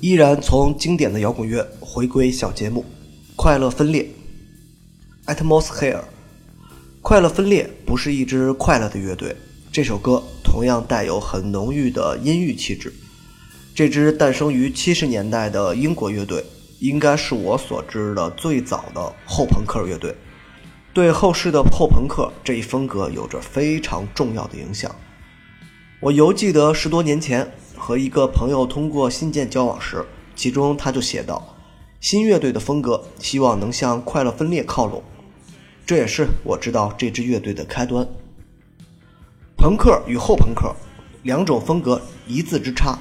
依然从经典的摇滚乐回归小节目，《快乐分裂》。Atmosphere，快乐分裂不是一支快乐的乐队。这首歌同样带有很浓郁的阴郁气质。这支诞生于七十年代的英国乐队，应该是我所知的最早的后朋克乐队，对后世的后朋克这一风格有着非常重要的影响。我犹记得十多年前和一个朋友通过信件交往时，其中他就写道：“新乐队的风格希望能向快乐分裂靠拢。”这也是我知道这支乐队的开端。朋克与后朋克两种风格一字之差，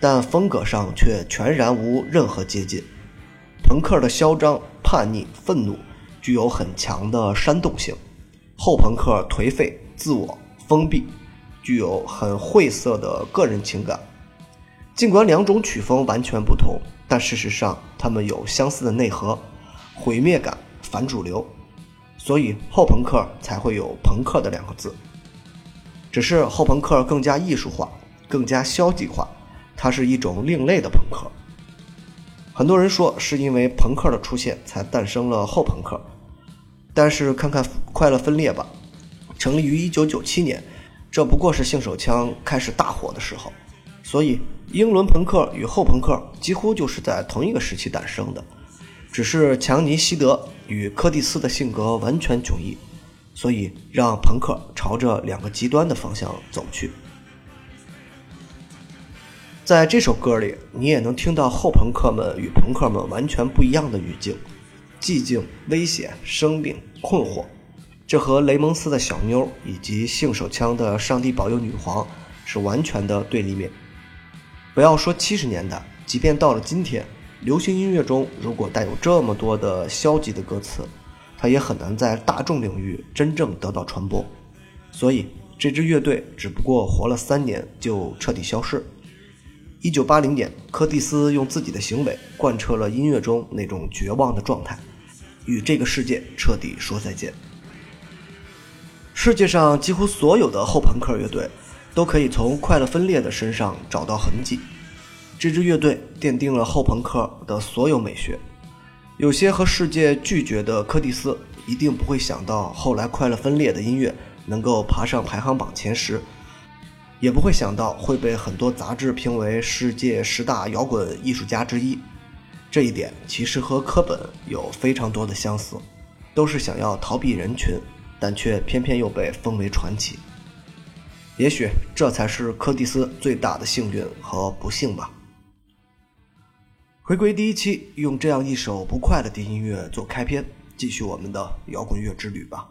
但风格上却全然无任何接近。朋克的嚣张、叛逆、愤怒具有很强的煽动性；后朋克颓废、自我、封闭，具有很晦涩的个人情感。尽管两种曲风完全不同，但事实上它们有相似的内核：毁灭感、反主流。所以后朋克才会有“朋克”的两个字。只是后朋克更加艺术化，更加消极化，它是一种另类的朋克。很多人说是因为朋克的出现才诞生了后朋克，但是看看快乐分裂吧，成立于1997年，这不过是性手枪开始大火的时候，所以英伦朋克与后朋克几乎就是在同一个时期诞生的，只是强尼希德与柯蒂斯的性格完全迥异。所以，让朋克朝着两个极端的方向走去。在这首歌里，你也能听到后朋克们与朋克们完全不一样的语境：寂静、危险、生病、困惑。这和雷蒙斯的小妞以及性手枪的上帝保佑女皇是完全的对立面。不要说七十年代，即便到了今天，流行音乐中如果带有这么多的消极的歌词。它也很难在大众领域真正得到传播，所以这支乐队只不过活了三年就彻底消失。一九八零年，柯蒂斯用自己的行为贯彻了音乐中那种绝望的状态，与这个世界彻底说再见。世界上几乎所有的后朋克乐队都可以从快乐分裂的身上找到痕迹，这支乐队奠定了后朋克的所有美学。有些和世界拒绝的柯蒂斯一定不会想到，后来快乐分裂的音乐能够爬上排行榜前十，也不会想到会被很多杂志评为世界十大摇滚艺术家之一。这一点其实和科本有非常多的相似，都是想要逃避人群，但却偏偏又被封为传奇。也许这才是柯蒂斯最大的幸运和不幸吧。回归第一期，用这样一首不快乐的音乐做开篇，继续我们的摇滚乐之旅吧。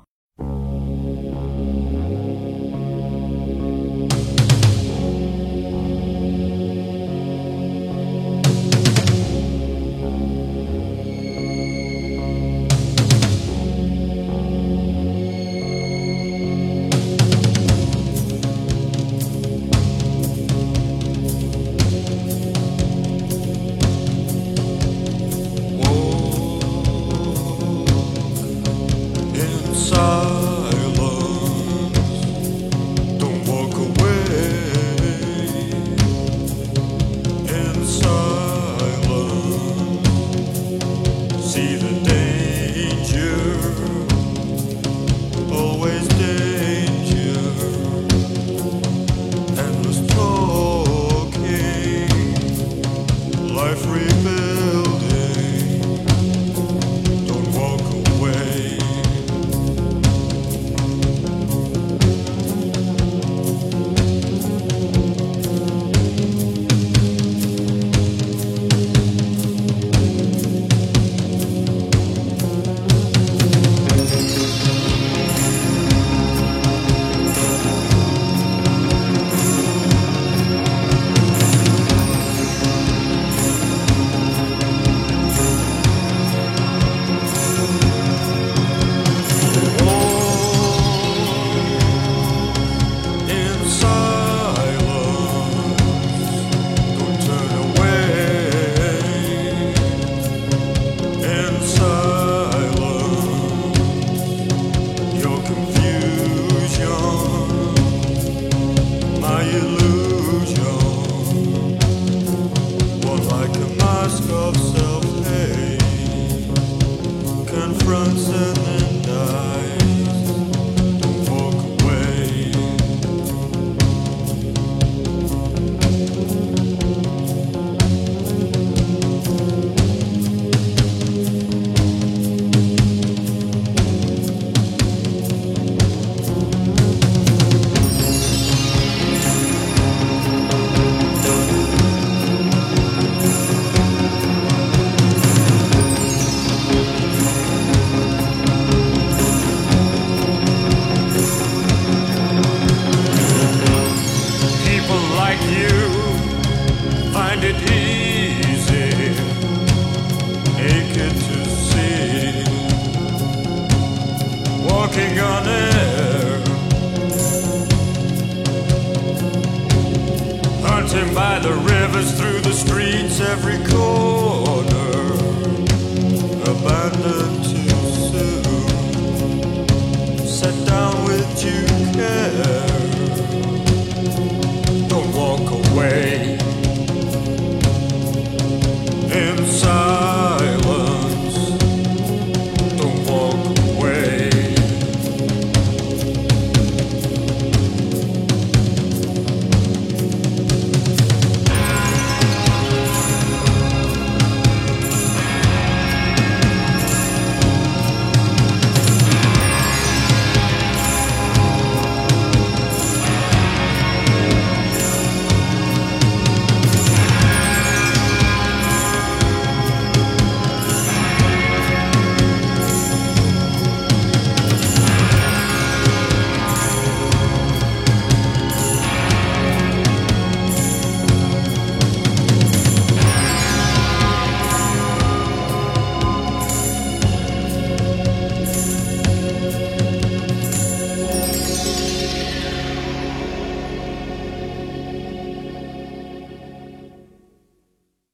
walking on air. Hunting by the rivers, through the streets, every corner. Abandoned too soon. Set down with due care.